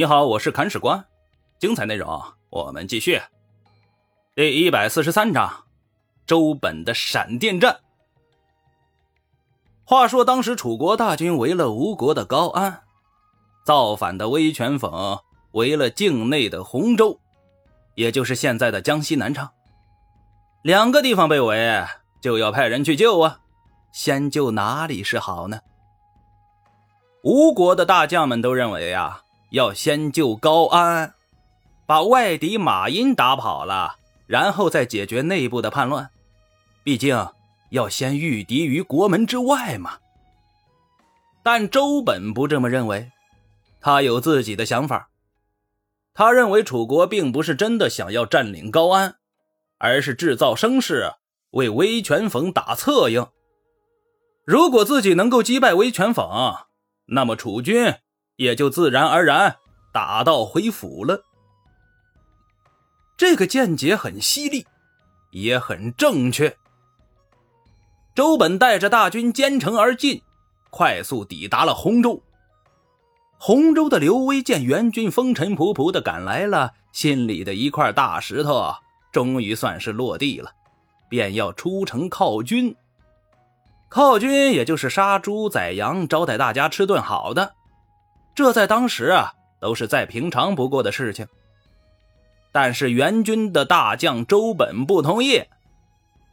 你好，我是砍史官，精彩内容我们继续。第一百四十三章，周本的闪电战。话说当时楚国大军围了吴国的高安，造反的威权讽围了境内的洪州，也就是现在的江西南昌。两个地方被围，就要派人去救啊，先救哪里是好呢？吴国的大将们都认为啊。要先救高安，把外敌马殷打跑了，然后再解决内部的叛乱。毕竟要先御敌于国门之外嘛。但周本不这么认为，他有自己的想法。他认为楚国并不是真的想要占领高安，而是制造声势，为威权讽打策应。如果自己能够击败威权讽，那么楚军。也就自然而然打道回府了。这个见解很犀利，也很正确。周本带着大军兼程而进，快速抵达了洪州。洪州的刘威见援军风尘仆仆的赶来了，心里的一块大石头终于算是落地了，便要出城犒军。犒军也就是杀猪宰羊，招待大家吃顿好的。这在当时啊，都是再平常不过的事情。但是援军的大将周本不同意，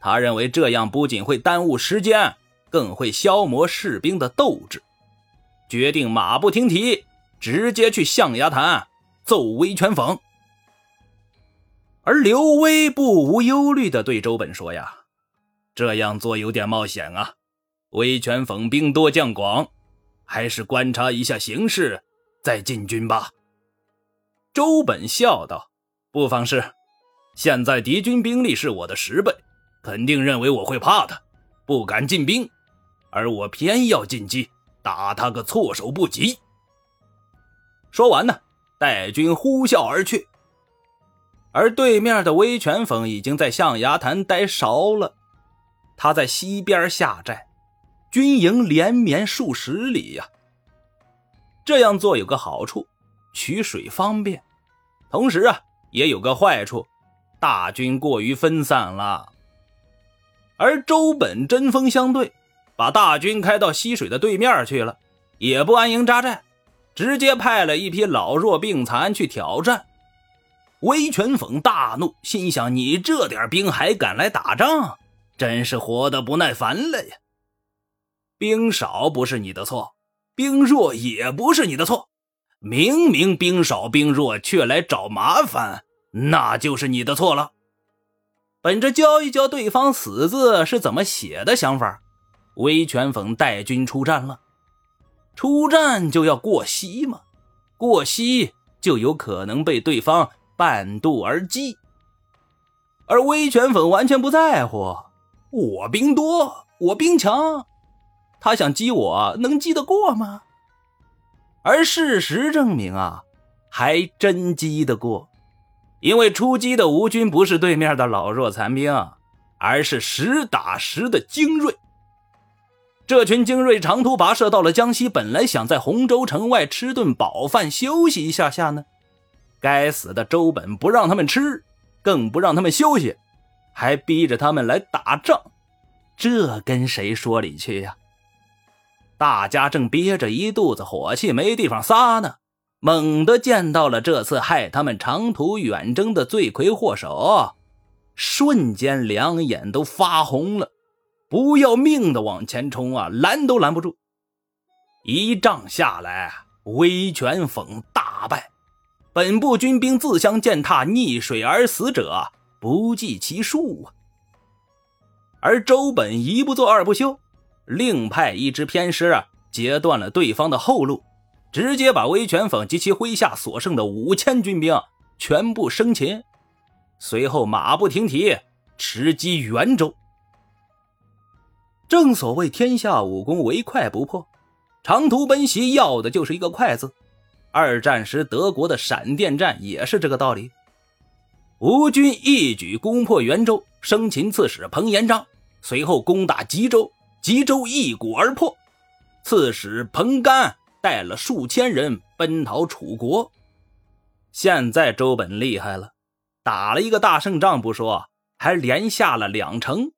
他认为这样不仅会耽误时间，更会消磨士兵的斗志，决定马不停蹄，直接去象牙潭奏威权讽。而刘威不无忧虑地对周本说：“呀，这样做有点冒险啊，威权讽兵多将广。”还是观察一下形势，再进军吧。周本笑道：“不妨事，现在敌军兵力是我的十倍，肯定认为我会怕他，不敢进兵。而我偏要进击，打他个措手不及。”说完呢，带军呼啸而去。而对面的威权讽已经在象牙潭待熟了，他在西边下寨。军营连绵数十里呀，这样做有个好处，取水方便；同时啊，也有个坏处，大军过于分散了。而周本针锋相对，把大军开到溪水的对面去了，也不安营扎寨，直接派了一批老弱病残去挑战。威权讽大怒，心想：你这点兵还敢来打仗，真是活得不耐烦了呀！兵少不是你的错，兵弱也不是你的错，明明兵少兵弱却来找麻烦，那就是你的错了。本着教一教对方死字是怎么写的想法，威权讽带军出战了。出战就要过溪嘛，过溪就有可能被对方半渡而击。而威权粉完全不在乎，我兵多，我兵强。他想击我，能击得过吗？而事实证明啊，还真击得过，因为出击的吴军不是对面的老弱残兵，而是实打实的精锐。这群精锐长途跋涉到了江西，本来想在洪州城外吃顿饱饭休息一下下呢，该死的周本不让他们吃，更不让他们休息，还逼着他们来打仗，这跟谁说理去呀？大家正憋着一肚子火气，没地方撒呢，猛地见到了这次害他们长途远征的罪魁祸首，瞬间两眼都发红了，不要命的往前冲啊，拦都拦不住。一仗下来，威权讽大败，本部军兵自相践踏，溺水而死者不计其数啊。而周本一不做二不休。另派一支偏师啊，截断了对方的后路，直接把威权讽及其麾下所剩的五千军兵全部生擒，随后马不停蹄直击袁州。正所谓天下武功唯快不破，长途奔袭要的就是一个快字。二战时德国的闪电战也是这个道理。吴军一举攻破袁州，生擒刺史彭延章，随后攻打吉州。吉州一鼓而破，刺史彭干带了数千人奔逃楚国，现在周本厉害了，打了一个大胜仗不说，还连下了两城，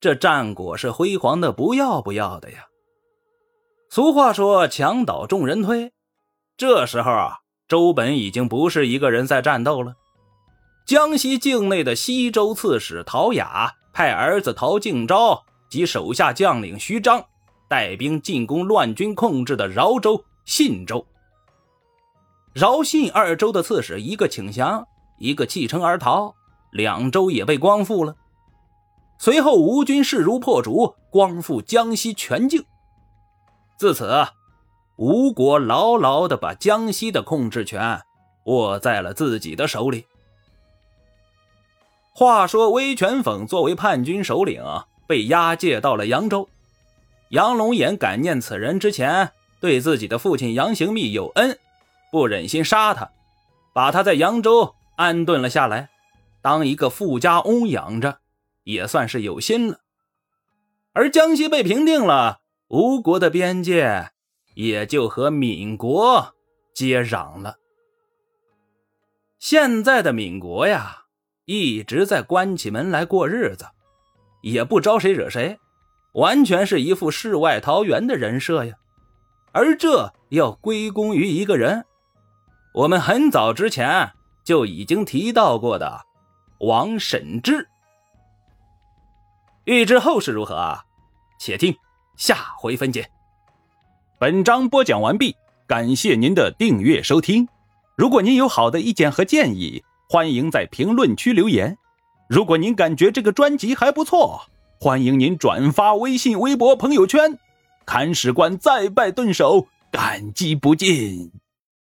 这战果是辉煌的不要不要的呀。俗话说“墙倒众人推”，这时候啊，周本已经不是一个人在战斗了。江西境内的西州刺史陶雅派儿子陶敬昭及手下将领徐章带兵进攻乱军控制的饶州、信州。饶、信二州的刺史，一个请降，一个弃城而逃，两州也被光复了。随后，吴军势如破竹，光复江西全境。自此，吴国牢牢地把江西的控制权握在了自己的手里。话说，威权讽作为叛军首领，被押解到了扬州。杨龙眼感念此人之前对自己的父亲杨行密有恩。不忍心杀他，把他在扬州安顿了下来，当一个富家翁养着，也算是有心了。而江西被平定了，吴国的边界也就和闽国接壤了。现在的闽国呀，一直在关起门来过日子，也不招谁惹谁，完全是一副世外桃源的人设呀。而这要归功于一个人。我们很早之前就已经提到过的王审知，欲知后事如何啊？且听下回分解。本章播讲完毕，感谢您的订阅收听。如果您有好的意见和建议，欢迎在评论区留言。如果您感觉这个专辑还不错，欢迎您转发微信、微博、朋友圈。看史官再拜顿首，感激不尽。